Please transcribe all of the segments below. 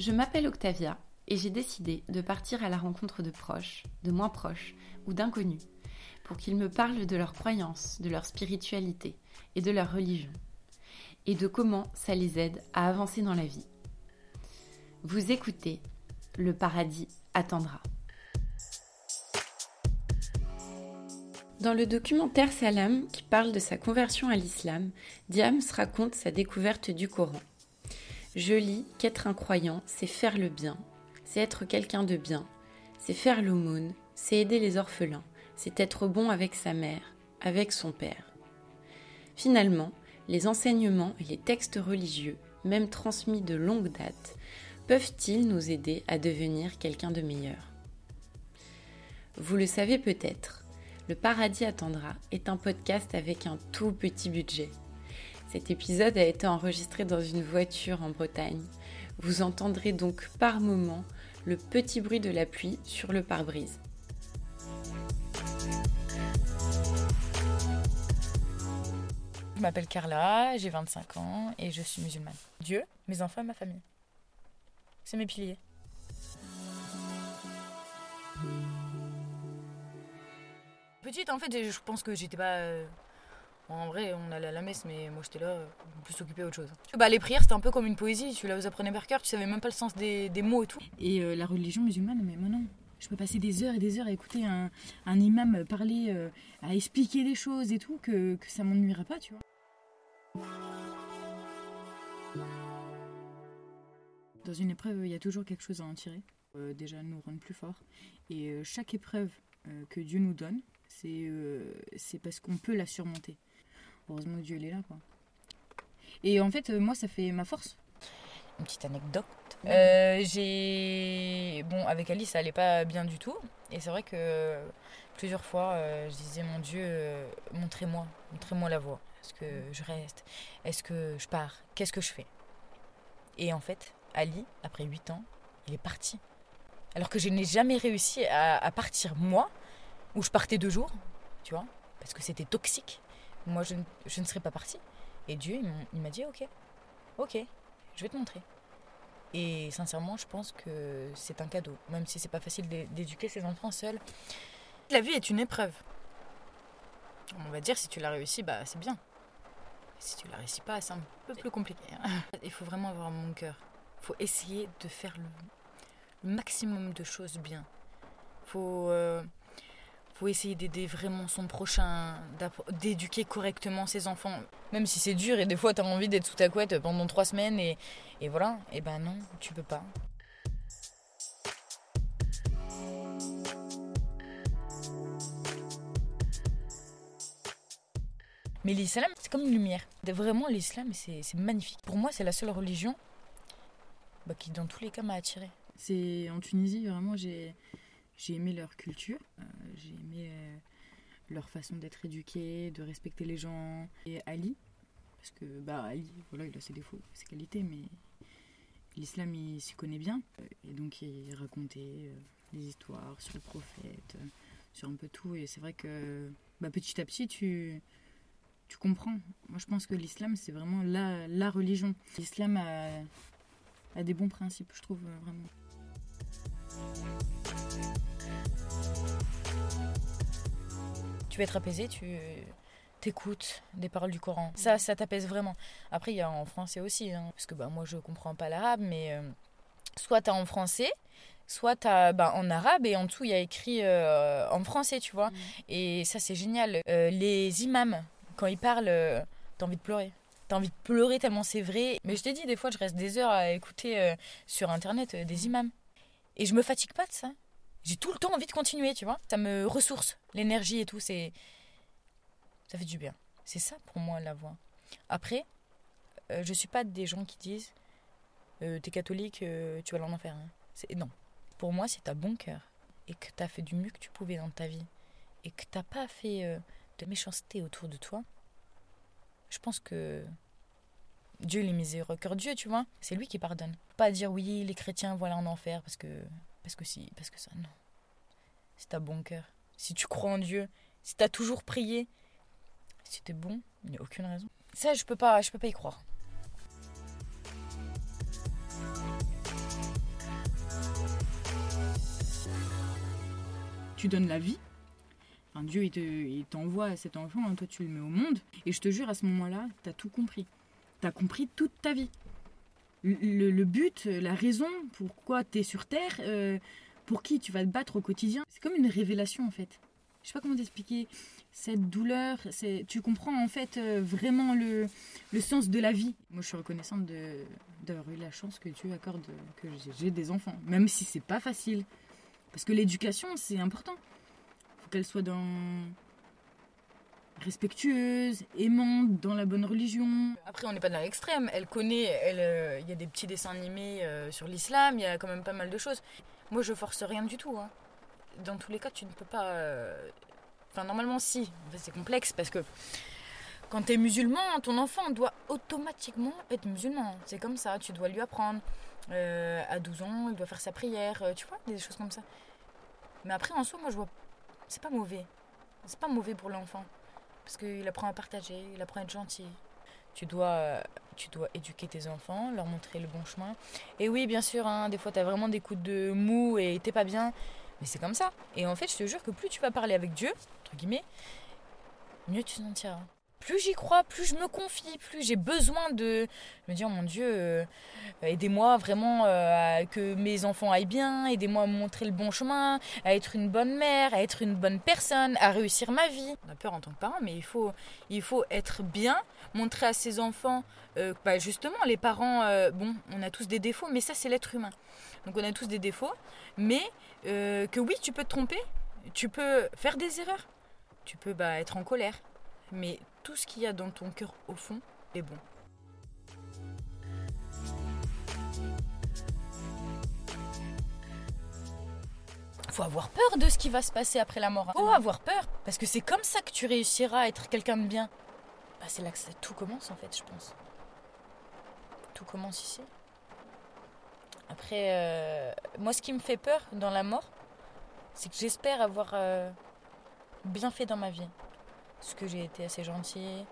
Je m'appelle Octavia et j'ai décidé de partir à la rencontre de proches, de moins proches ou d'inconnus pour qu'ils me parlent de leurs croyances, de leur spiritualité et de leur religion et de comment ça les aide à avancer dans la vie. Vous écoutez Le paradis attendra. Dans le documentaire Salam, qui parle de sa conversion à l'islam, Diams raconte sa découverte du Coran. Je lis qu'être un croyant, c'est faire le bien, c'est être quelqu'un de bien, c'est faire l'aumône, c'est aider les orphelins, c'est être bon avec sa mère, avec son père. Finalement, les enseignements et les textes religieux, même transmis de longue date, peuvent-ils nous aider à devenir quelqu'un de meilleur? Vous le savez peut-être, le Paradis attendra est un podcast avec un tout petit budget. Cet épisode a été enregistré dans une voiture en Bretagne. Vous entendrez donc par moments le petit bruit de la pluie sur le pare-brise. Je m'appelle Carla, j'ai 25 ans et je suis musulmane. Dieu, mes enfants et ma famille. C'est mes piliers. Petite, en fait, je pense que j'étais pas. Euh, en vrai, on allait à la messe, mais moi j'étais là, euh, plus occupée autre chose. Bah, les prières, c'était un peu comme une poésie. Tu vous apprenais par cœur, tu savais même pas le sens des, mots et tout. Et euh, la religion musulmane, mais moi non. Je peux passer des heures et des heures à écouter un, imam parler, à expliquer des choses et tout, que, que ça m'ennuiera pas, tu vois. Dans une épreuve, il y a toujours quelque chose à en tirer. déjà, nous rendre plus forts. Et chaque épreuve que Dieu nous donne, euh, c'est parce qu'on peut la surmonter. Heureusement Dieu est là, quoi. Et en fait, euh, moi, ça fait ma force. Une petite anecdote. Euh, j'ai. Bon, avec Alice, ça allait pas bien du tout. Et c'est vrai que plusieurs fois, je disais Mon Dieu, montrez-moi, montrez-moi la voie. Est-ce que je reste? Est-ce que je pars? Qu'est-ce que je fais? Et en fait, Ali, après 8 ans, il est parti. Alors que je n'ai jamais réussi à partir moi où je partais deux jours, tu vois, parce que c'était toxique. Moi, je, ne serais pas partie. Et Dieu, il m'a dit, ok, ok, je vais te montrer. Et sincèrement, je pense que c'est un cadeau, même si c'est pas facile d'éduquer ses enfants seuls. La vie est une épreuve. On va dire, si tu l'as réussi, bah c'est bien. Si tu la réussis pas, c'est un peu plus compliqué. Hein. Il faut vraiment avoir mon cœur. Il faut essayer de faire le, maximum de choses bien. Il faut euh, faut essayer d'aider vraiment son prochain, d'éduquer correctement ses enfants. Même si c'est dur et des fois tu as envie d'être sous ta couette pendant trois semaines et, et voilà, et eh ben non, tu peux pas. Mais l'islam, c'est comme une lumière. Vraiment, l'islam, c'est magnifique. Pour moi, c'est la seule religion bah, qui, dans tous les cas, m'a attiré. C'est en Tunisie, vraiment, j'ai j'ai aimé leur culture, euh, j'ai aimé euh, leur façon d'être éduqué, de respecter les gens. Et Ali, parce que bah Ali, voilà, il a ses défauts, ses qualités, mais l'islam il s'y connaît bien. Et donc il racontait des histoires sur le prophète, sur un peu tout. Et c'est vrai que bah, petit à petit tu tu comprends. Moi je pense que l'islam c'est vraiment la, la religion. L'islam a, a des bons principes, je trouve vraiment. Tu veux être apaisé, tu t'écoutes des paroles du Coran. Ça, ça t'apaise vraiment. Après, il y a en français aussi, hein, parce que bah, moi, je comprends pas l'arabe, mais euh, soit tu as en français, soit tu as bah, en arabe, et en dessous, il y a écrit euh, en français, tu vois. Mm. Et ça, c'est génial. Euh, les imams, quand ils parlent, t'as envie de pleurer. T'as envie de pleurer tellement c'est vrai. Mais je t'ai dit, des fois, je reste des heures à écouter sur Internet des imams. Et je me fatigue pas de ça. J'ai tout le temps envie de continuer, tu vois. Ça me ressource, l'énergie et tout, c'est. Ça fait du bien. C'est ça pour moi la voix. Après, euh, je suis pas des gens qui disent euh, T'es catholique, euh, tu vas en enfer. Hein. Non. Pour moi, si t'as bon cœur et que t'as fait du mieux que tu pouvais dans ta vie et que t'as pas fait de méchanceté autour de toi, je pense que Dieu, il est miséricordieux, Dieu, tu vois. C'est lui qui pardonne. Pas dire oui, les chrétiens voilà en enfer parce que parce que si, parce que ça, non. Si t'as bon cœur, si tu crois en Dieu, si t'as toujours prié, si t'es bon, il n'y a aucune raison. Ça, je peux pas, je peux pas y croire. Tu donnes la vie. Enfin, Dieu, il t'envoie à cet enfant, hein. toi tu le mets au monde. Et je te jure, à ce moment-là, t'as tout compris. T'as compris toute ta vie. Le, but, la raison, pourquoi tu es sur Terre, euh, pour qui tu vas te battre au quotidien. C'est comme une révélation en fait. Je sais pas comment t'expliquer. Cette douleur, c'est, tu comprends en fait euh, vraiment le, le sens de la vie. Moi, je suis reconnaissante de, d'avoir eu la chance que Dieu accorde que j'ai, j'ai des enfants, même si c'est pas facile. Parce que l'éducation, c'est important. faut qu'elle soit dans respectueuse, aimante, dans la bonne religion. Après, on n'est pas dans l'extrême. Elle connaît, euh, il y a des petits dessins animés euh, sur l'islam, il y a quand même pas mal de choses. Moi, je force rien du tout. hein. Dans tous les cas, tu ne peux pas. euh, Enfin, normalement, si. En c'est complexe parce que quand tu es musulman, ton enfant doit automatiquement être musulman. C'est comme ça, tu dois lui apprendre. À 12 ans, il doit faire sa prière, tu vois, des choses comme ça. Mais après, en soi, moi, je vois. C'est pas mauvais. C'est pas mauvais pour l'enfant. Parce qu'il apprend à partager, il apprend à être gentil. Tu dois, euh, tu dois éduquer tes enfants, leur montrer le bon chemin. Et oui, bien sûr, hein, des fois, tu as vraiment des coups de mou et t'es pas bien. Mais c'est comme ça. Et en fait, je te jure que plus tu vas parler avec Dieu, entre guillemets, mieux tu te sentiras. Plus j'y crois, plus je me confie, plus j'ai besoin de me dire, mon Dieu, euh, aidez-moi vraiment euh, à que mes enfants aillent bien, aidez-moi à me montrer le bon chemin, à être une bonne mère, à être une bonne personne, à réussir ma vie. On a peur en tant que parent, mais il faut, il faut être bien, montrer à ses enfants, euh, bah justement, les parents, euh, bon, on a tous des défauts, mais ça c'est l'être humain. Donc on a tous des défauts, mais que oui, tu peux te tromper, tu peux faire des erreurs, tu peux bah, être en colère, mais tout ce qu'il y a dans ton cœur au fond est bon. Faut avoir peur de ce qui va se passer après la mort. Faut avoir peur, parce que c'est comme ça que tu réussiras à être quelqu'un de bien. Bah, c'est là que tout commence en fait, je pense. Tout commence ici. Après, euh, moi, ce qui me fait peur dans la mort, c'est que j'espère avoir euh, bien fait dans ma vie. Est-ce que j'ai été assez gentille?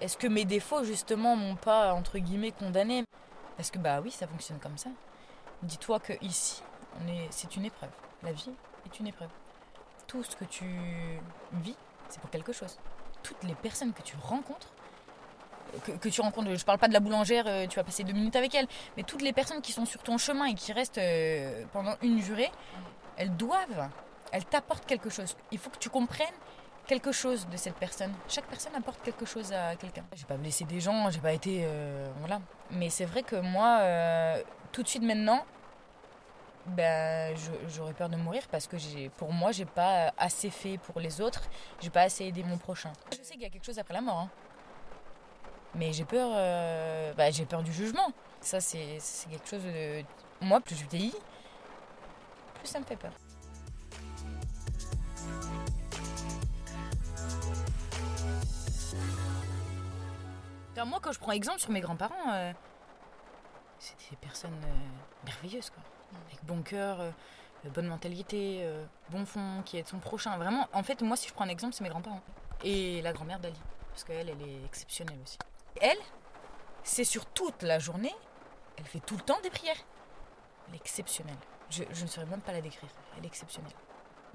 Est-ce que mes défauts, justement, m'ont pas, entre guillemets, condamné Parce que, bah oui, ça fonctionne comme ça. Dis-toi que ici, c'est une épreuve. La vie est une épreuve. Tout ce que tu vis, c'est pour quelque chose. Toutes les personnes que tu rencontres, que, tu rencontres, je parle pas de la boulangère, euh, tu vas passer deux minutes avec elle, mais toutes les personnes qui sont sur ton chemin et qui restent euh, pendant une durée, elles doivent, elles t'apportent quelque chose. Il faut que tu comprennes quelque chose de cette personne. Chaque personne apporte quelque chose à quelqu'un. J'ai pas blessé des gens, j'ai pas été, euh, voilà. Mais c'est vrai que moi, euh, tout de suite maintenant, ben, j'aurais peur de mourir parce que pour moi, j'ai pas assez fait pour les autres, j'ai pas assez aidé mon prochain. Je sais qu'il y a quelque chose après la mort, hein. mais j'ai peur, bah, j'ai peur du jugement. Ça, c'est quelque chose de, moi, plus je vieillis, plus ça me fait peur. Enfin, moi, quand je prends exemple sur mes grands-parents, euh, c'était des personnes euh, merveilleuses, quoi. Avec bon cœur, euh, bonne mentalité, euh, bon fond, qui aide son prochain. Vraiment, en fait, moi, si je prends un exemple, c'est mes grands-parents. Et la grand-mère d'Ali. Parce qu'elle, elle est exceptionnelle aussi. Elle, c'est sur toute la journée, elle fait tout le temps des prières. Elle est exceptionnelle. Je, je ne saurais même pas la décrire. Elle est exceptionnelle.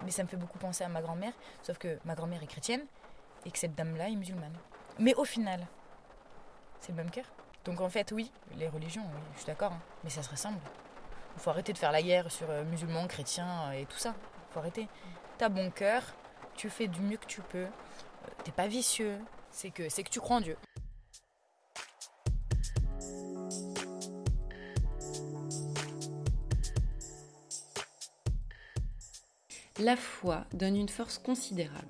Mais ça me fait beaucoup penser à ma grand-mère, sauf que ma grand-mère est chrétienne et que cette dame-là est musulmane. Mais au final, c'est le même cœur. Donc en fait, oui, les religions, je suis d'accord, hein, mais ça se ressemble. Il faut arrêter de faire la guerre sur euh, musulmans, chrétiens euh, et tout ça. Il faut arrêter. T'as bon cœur, tu fais du mieux que tu peux, euh, t'es pas vicieux, c'est que, c'est que tu crois en Dieu. La foi donne une force considérable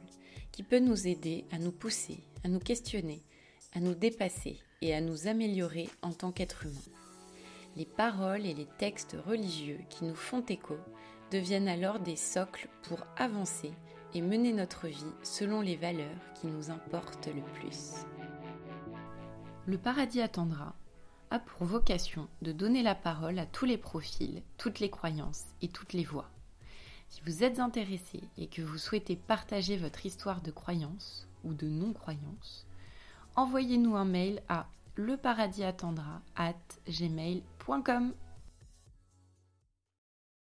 qui peut nous aider à nous pousser, à nous questionner, à nous dépasser et à nous améliorer en tant qu'être humain. Les paroles et les textes religieux qui nous font écho deviennent alors des socles pour avancer et mener notre vie selon les valeurs qui nous importent le plus. Le paradis attendra a pour vocation de donner la parole à tous les profils, toutes les croyances et toutes les voix. Si vous êtes intéressé et que vous souhaitez partager votre histoire de croyance ou de non-croyance, envoyez-nous un mail à leparadisattendra at gmail.com.